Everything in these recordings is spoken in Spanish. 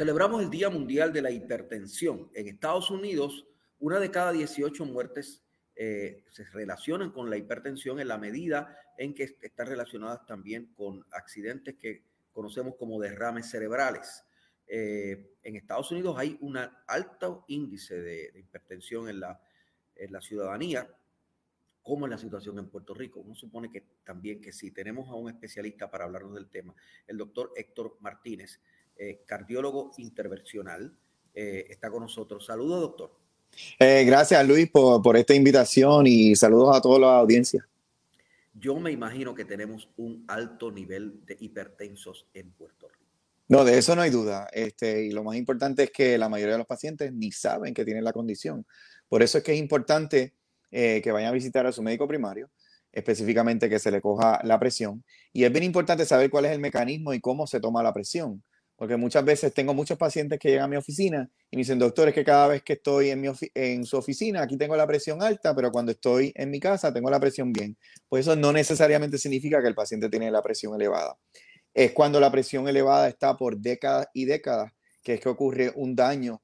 Celebramos el Día Mundial de la Hipertensión. En Estados Unidos, una de cada 18 muertes eh, se relacionan con la hipertensión en la medida en que están relacionadas también con accidentes que conocemos como derrames cerebrales. Eh, en Estados Unidos hay un alto índice de, hipertensión en la, en la ciudadanía, como en la situación en Puerto Rico. Uno supone que también que sí. Tenemos a un especialista para hablarnos del tema, el doctor Héctor Martínez, eh, cardiólogo intervencional, está con nosotros. Saludos, doctor. Eh, gracias, Luis, por, esta invitación y saludos a toda la audiencia. Yo me imagino que tenemos un alto nivel de hipertensos en Puerto Rico. No, de eso no hay duda. Este, y lo más importante es que la mayoría de los pacientes ni saben que tienen la condición. Por eso es que es importante eh, que vayan a visitar a su médico primario, específicamente que se le coja la presión. Y es bien importante saber cuál es el mecanismo y cómo se toma la presión. Porque muchas veces tengo muchos pacientes que llegan a mi oficina y me dicen, doctor, es que cada vez que estoy en, su oficina, aquí tengo la presión alta, pero cuando estoy en mi casa tengo la presión bien. Pues eso no necesariamente significa que el paciente tiene la presión elevada. Es cuando la presión elevada está por décadas y décadas que es que ocurre un daño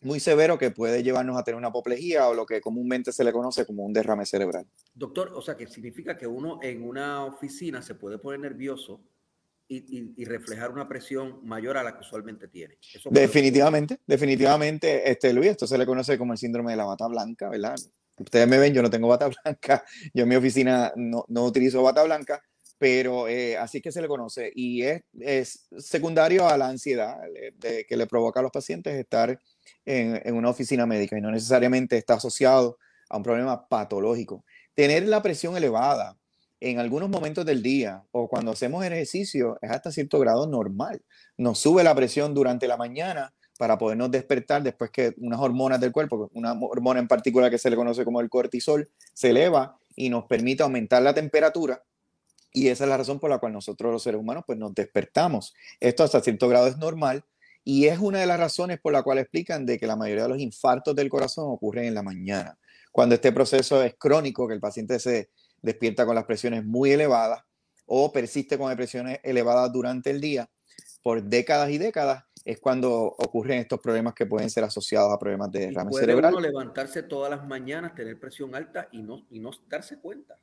muy severo que puede llevarnos a tener una apoplejía o lo que comúnmente se le conoce como un derrame cerebral. Doctor, o sea, que significa que uno en una oficina se puede poner nervioso y, reflejar una presión mayor a la que usualmente tiene. definitivamente, definitivamente, este, Luis, esto se le conoce como el síndrome de la bata blanca, ¿verdad? Ustedes me ven, yo no tengo bata blanca, yo en mi oficina no, no utilizo bata blanca, pero eh, así que se le conoce y es, es secundario a la ansiedad de, que le provoca a los pacientes estar en, en una oficina médica y no necesariamente está asociado a un problema patológico. Tener la presión elevada en algunos momentos del día o cuando hacemos ejercicio es hasta cierto grado normal. Nos sube la presión durante la mañana para podernos despertar después que unas hormonas del cuerpo, una hormona en particular que se le conoce como el cortisol, se eleva y nos permite aumentar la temperatura. Y esa es la razón por la cual nosotros los seres humanos pues nos despertamos. Esto hasta cierto grado es normal y es una de las razones por la cual explican de que la mayoría de los infartos del corazón ocurren en la mañana. Cuando este proceso es crónico, que el paciente se despierta con las presiones muy elevadas o persiste con presiones elevadas durante el día por décadas y décadas, es cuando ocurren estos problemas que pueden ser asociados a problemas de derrame ¿Puede cerebral. Uno levantarse todas las mañanas, tener presión alta y no, y no darse cuenta.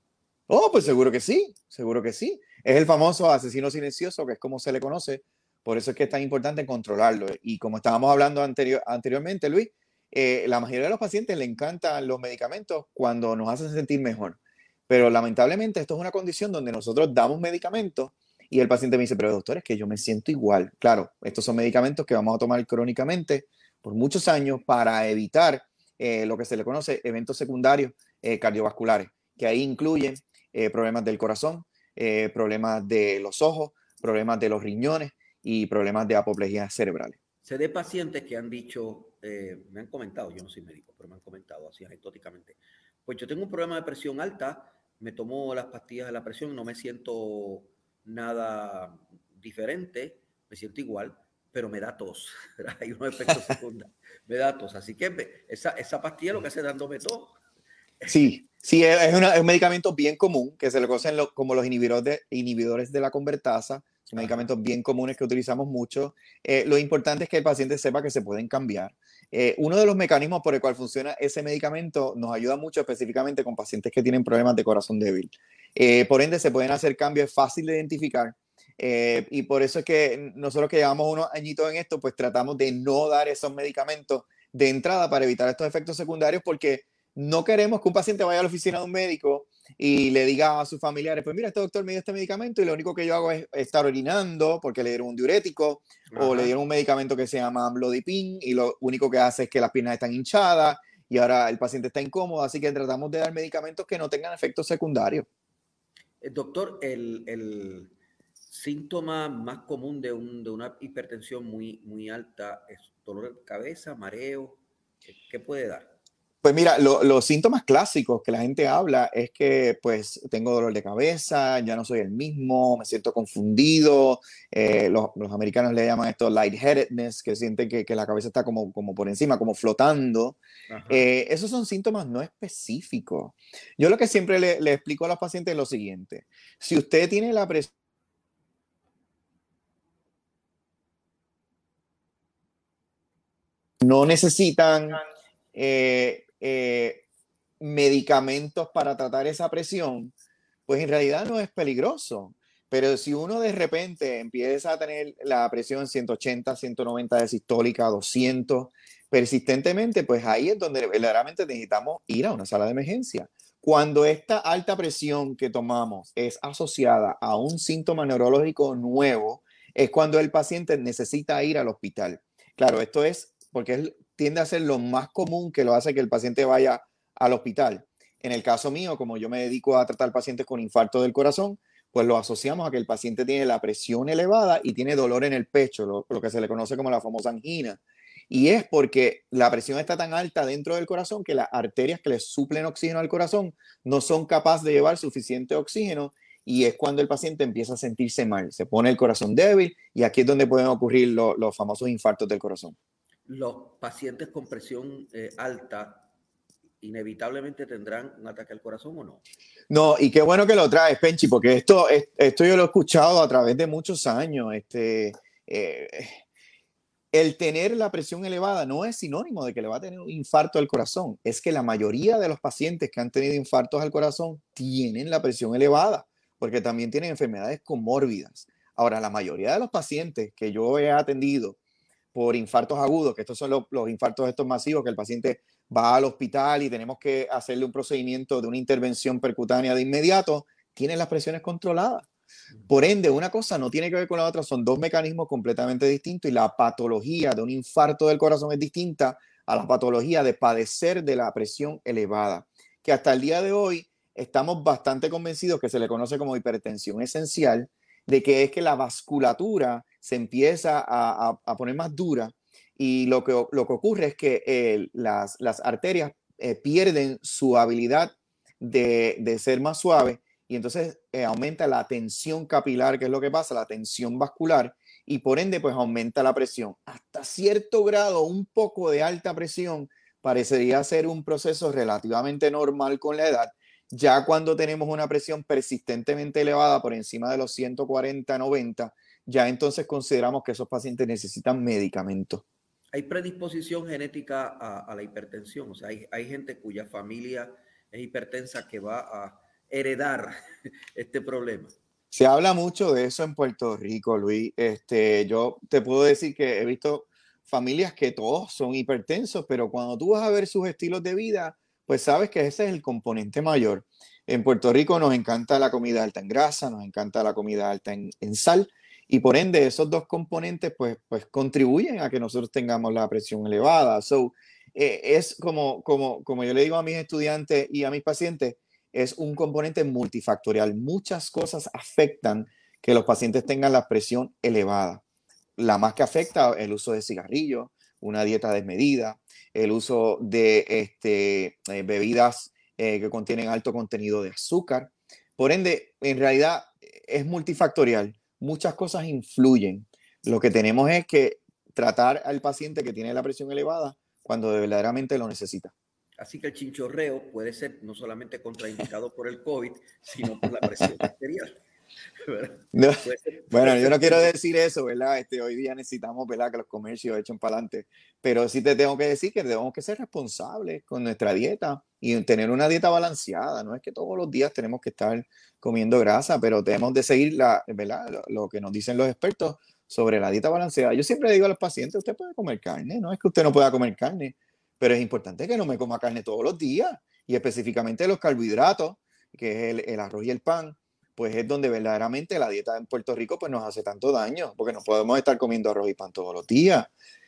Oh, pues seguro que sí, seguro que sí. Es el famoso asesino silencioso, que es como se le conoce. Por eso es que es tan importante controlarlo. Y como estábamos hablando anterior, anteriormente, Luis, eh, la mayoría de los pacientes le encantan los medicamentos cuando nos hacen sentir mejor. Pero lamentablemente esto es una condición donde nosotros damos medicamentos y el paciente me dice, pero doctor, es que yo me siento igual. Claro, estos son medicamentos que vamos a tomar crónicamente por muchos años para evitar eh, lo que se le conoce eventos secundarios eh, cardiovasculares, que ahí incluyen eh, problemas del corazón, problemas de los ojos, problemas de los riñones y problemas de apoplejía cerebrales. Se de pacientes que han dicho, me han comentado, yo no soy médico, pero me han comentado así anecdóticamente, pues yo tengo un problema de presión alta, me tomo las pastillas de la presión, no me siento nada diferente, me siento igual, pero me da tos. Hay unos efectos secundarios. me da tos. Así que esa, esa pastilla lo que hace es dándome tos. Sí, sí, es, un medicamento bien común que se le conocen como los inhibidores de, inhibidores de la convertasa. Medicamentos bien comunes que utilizamos mucho. Eh, lo importante es que el paciente sepa que se pueden cambiar. Eh, uno de los mecanismos por el cual funciona ese medicamento nos ayuda mucho específicamente con pacientes que tienen problemas de corazón débil. Eh, por ende, se pueden hacer cambios, es fácil de identificar. Eh, y por eso es que nosotros que llevamos unos añitos en esto, pues tratamos de no dar esos medicamentos de entrada para evitar estos efectos secundarios, porque no queremos que un paciente vaya a la oficina de un médico y le diga a sus familiares, pues mira, este doctor me dio este medicamento y lo único que yo hago es estar orinando porque le dieron un diurético o le dieron un medicamento que se llama amlodipine y lo único que hace es que las piernas están hinchadas y ahora el paciente está incómodo, así que tratamos de dar medicamentos que no tengan efectos secundarios. El eh, doctor, el, síntoma más común de, de una hipertensión muy, muy alta es dolor de cabeza, mareo. ¿Qué puede dar? Pues mira, los síntomas clásicos que la gente habla es que pues tengo dolor de cabeza, ya no soy el mismo, me siento confundido, eh, los, americanos le llaman esto lightheadedness, que sienten que, que, la cabeza está como, como por encima, como flotando. Eh, esos son síntomas no específicos. Yo lo que siempre le, le explico a los pacientes es lo siguiente, si usted tiene la presión no necesitan eh, eh, medicamentos para tratar esa presión, pues en realidad no es peligroso. Pero si uno de repente empieza a tener la presión 180, 190 de sistólica, 200 persistentemente, pues ahí es donde verdaderamente necesitamos ir a una sala de emergencia. Cuando esta alta presión que tomamos es asociada a un síntoma neurológico nuevo, es cuando el paciente necesita ir al hospital. Claro, esto es porque tiende a ser lo más común que lo hace que el paciente vaya al hospital. En el caso mío, como yo me dedico a tratar pacientes con infarto del corazón, pues lo asociamos a que el paciente tiene la presión elevada y tiene dolor en el pecho, lo, que se le conoce como la famosa angina. Y es porque la presión está tan alta dentro del corazón que las arterias que le suplen oxígeno al corazón no son capaces de llevar suficiente oxígeno y es cuando el paciente empieza a sentirse mal, se pone el corazón débil y aquí es donde pueden ocurrir los famosos infartos del corazón los pacientes con presión eh, alta inevitablemente tendrán un ataque al corazón o no. No, y qué bueno que lo traes, Penchi, porque esto, esto yo lo he escuchado a través de muchos años. Este, eh, el tener la presión elevada no es sinónimo de que le va a tener un infarto al corazón. Es que la mayoría de los pacientes que han tenido infartos al corazón tienen la presión elevada, porque también tienen enfermedades comórbidas. Ahora, la mayoría de los pacientes que yo he atendido por infartos agudos, que estos son los, infartos estos masivos, que el paciente va al hospital y tenemos que hacerle un procedimiento de una intervención percutánea de inmediato, tienen las presiones controladas. Por ende, una cosa no tiene que ver con la otra, son dos mecanismos completamente distintos y la patología de un infarto del corazón es distinta a la patología de padecer de la presión elevada, que hasta el día de hoy estamos bastante convencidos que se le conoce como hipertensión esencial, de que es que la vasculatura se empieza a, poner más dura y lo que, lo que ocurre es que eh, las, las, arterias eh, pierden su habilidad de, de, ser más suave y entonces eh, aumenta la tensión capilar, que es lo que pasa, la tensión vascular, y por ende pues aumenta la presión. Hasta cierto grado, un poco de alta presión parecería ser un proceso relativamente normal con la edad, ya cuando tenemos una presión persistentemente elevada por encima de los 140-90, ya entonces consideramos que esos pacientes necesitan medicamentos. ¿Hay predisposición genética a, la hipertensión? O sea, hay, gente cuya familia es hipertensa que va a heredar este problema. Se habla mucho de eso en Puerto Rico, Luis. Este, yo te puedo decir que he visto familias que todos son hipertensos, pero cuando tú vas a ver sus estilos de vida, pues sabes que ese es el componente mayor. En Puerto Rico nos encanta la comida alta en grasa, nos encanta la comida alta en, sal, y por ende esos dos componentes pues, pues contribuyen a que nosotros tengamos la presión elevada. So, eh, es como, como, como yo le digo a mis estudiantes y a mis pacientes, es un componente multifactorial. Muchas cosas afectan que los pacientes tengan la presión elevada. La más que afecta el uso de cigarrillos, una dieta desmedida, el uso de este, eh, bebidas eh, que contienen alto contenido de azúcar. Por ende, en realidad es multifactorial. Muchas cosas influyen. Lo que tenemos es que tratar al paciente que tiene la presión elevada cuando verdaderamente lo necesita. Así que el chinchorreo puede ser no solamente contraindicado por el COVID, sino por la presión arterial. Bueno, yo no quiero decir eso, ¿verdad? Este, hoy día necesitamos, ¿verdad? Que los comercios echen para adelante. Pero sí te tengo que decir que tenemos que ser responsables con nuestra dieta y tener una dieta balanceada. No es que todos los días tenemos que estar comiendo grasa, pero tenemos de seguir la, ¿verdad? Lo, lo que nos dicen los expertos sobre la dieta balanceada. Yo siempre digo a los pacientes, usted puede comer carne, no es que usted no pueda comer carne, pero es importante que no me coma carne todos los días y específicamente los carbohidratos, que es el, el arroz y el pan pues es donde verdaderamente la dieta en Puerto Rico pues nos hace tanto daño, porque no podemos estar comiendo arroz y pan todos los días.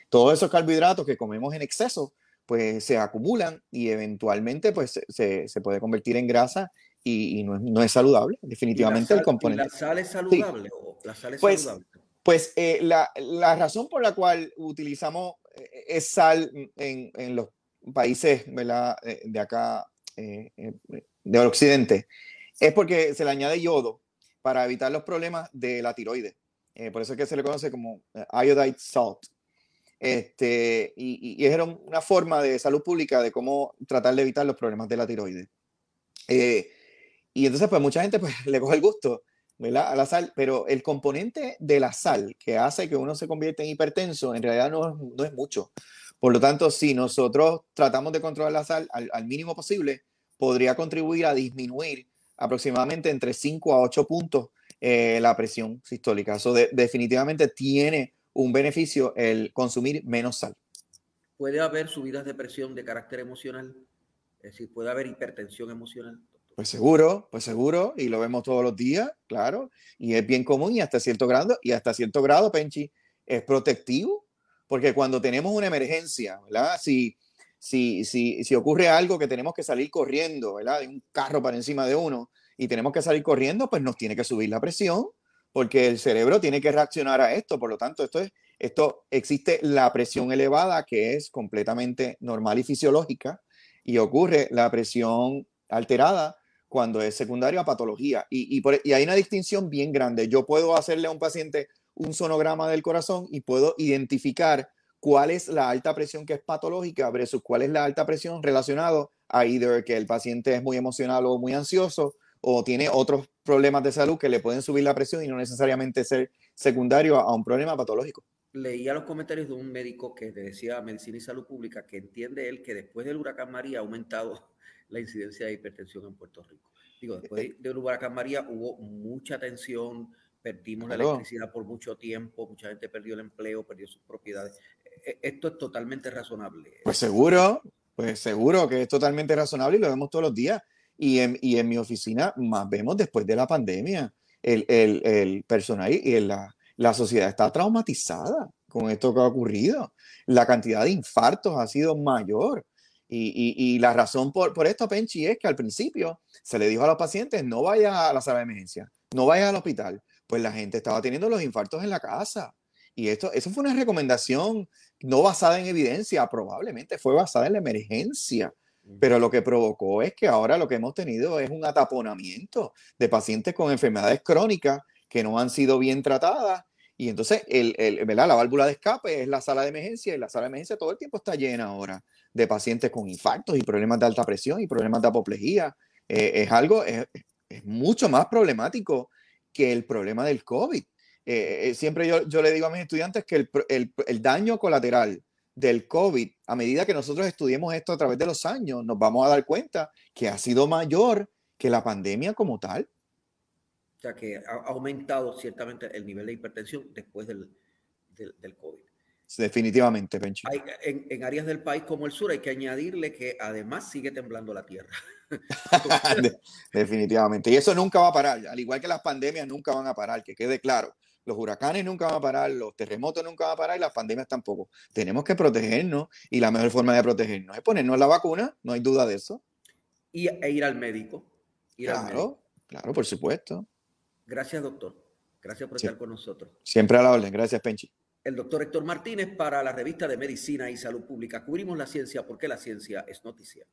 Todos esos carbohidratos que comemos en exceso, pues se acumulan y eventualmente pues se, se puede convertir en grasa y, no, es, saludable, definitivamente el componente. ¿La sal es saludable? ¿La sal es pues, saludable? Pues eh, la, la, razón por la cual utilizamos eh, es sal en, en los países ¿verdad? Eh, de acá, eh, del occidente, es porque se le añade yodo para evitar los problemas de la tiroides. por eso es que se le conoce como iodide salt. Este, y, y, es una forma de salud pública de cómo tratar de evitar los problemas de la tiroides. y entonces, pues mucha gente pues, le coge el gusto ¿verdad? a la sal, pero el componente de la sal que hace que uno se convierta en hipertenso en realidad no, no es mucho. Por lo tanto, si nosotros tratamos de controlar la sal al, mínimo posible, podría contribuir a disminuir aproximadamente entre 5 a 8 puntos eh, la presión sistólica. Eso definitivamente tiene un beneficio el consumir menos sal. ¿Puede haber subidas de presión de carácter emocional? Es decir, ¿puede haber hipertensión emocional? Pues seguro, pues seguro, y lo vemos todos los días, claro, y es bien común y hasta cierto grado, y hasta cierto grado, Penchi, es protectivo, porque cuando tenemos una emergencia, ¿verdad? Si, si, si, si ocurre algo que tenemos que salir corriendo, ¿verdad? De un carro para encima de uno y tenemos que salir corriendo, pues nos tiene que subir la presión, porque el cerebro tiene que reaccionar a esto, por lo tanto, esto es, esto existe la presión elevada que es completamente normal y fisiológica y ocurre la presión alterada cuando es secundario a patología. Y, y, hay una distinción bien grande. Yo puedo hacerle a un paciente un sonograma del corazón y puedo identificar cuál es la alta presión que es patológica versus cuál es la alta presión relacionado a either que el paciente es muy emocional o muy ansioso o tiene otros problemas de salud que le pueden subir la presión y no necesariamente ser secundario a, un problema patológico. Leía los comentarios de un médico que decía Medicina y Salud Pública que entiende él que después del huracán María ha aumentado la incidencia de hipertensión en Puerto Rico. Digo, después eh, del huracán María hubo mucha tensión, perdimos la electricidad por mucho tiempo, mucha gente perdió el empleo, perdió sus propiedades. E, esto es totalmente razonable. Pues seguro, pues seguro que es totalmente razonable y lo vemos todos los días. Y en, y en mi oficina más vemos después de la pandemia, el, el, el personal y la, la sociedad está traumatizada con esto que ha ocurrido. La cantidad de infartos ha sido mayor. Y, la razón por, por, esto, Penchi, es que al principio se le dijo a los pacientes, no vaya a la sala de emergencia, no vaya al hospital. Pues la gente estaba teniendo los infartos en la casa. Y esto, eso fue una recomendación no basada en evidencia, probablemente fue basada en la emergencia. Pero lo que provocó es que ahora lo que hemos tenido es un ataponamiento de pacientes con enfermedades crónicas que no han sido bien tratadas. Y entonces el, el, la válvula de escape es la sala de emergencia y la sala de emergencia todo el tiempo está llena ahora de pacientes con infartos y problemas de alta presión y problemas de apoplejía. Eh, es algo, es, mucho más problemático que el problema del COVID. Eh, eh, siempre yo, yo, le digo a mis estudiantes que el, el, el, daño colateral del COVID, a medida que nosotros estudiemos esto a través de los años, nos vamos a dar cuenta que ha sido mayor que la pandemia como tal. O sea, que ha aumentado ciertamente el nivel de hipertensión después del, del, del COVID. Definitivamente, Pencho. en, en, áreas del país como el sur hay que añadirle que además sigue temblando la tierra. Definitivamente. Y eso nunca va a parar. Al igual que las pandemias nunca van a parar, que quede claro. Los huracanes nunca van a parar, los terremotos nunca van a parar y las pandemias tampoco. Tenemos que protegernos y la mejor forma de protegernos es ponernos la vacuna, no hay duda de eso. Y, e ir al médico. claro, claro, por supuesto. Gracias, doctor. Gracias por estar con nosotros. Siempre a la orden. Gracias, Penchi el doctor Héctor Martínez para la revista de Medicina y Salud Pública. Cubrimos la ciencia porque la ciencia es noticia.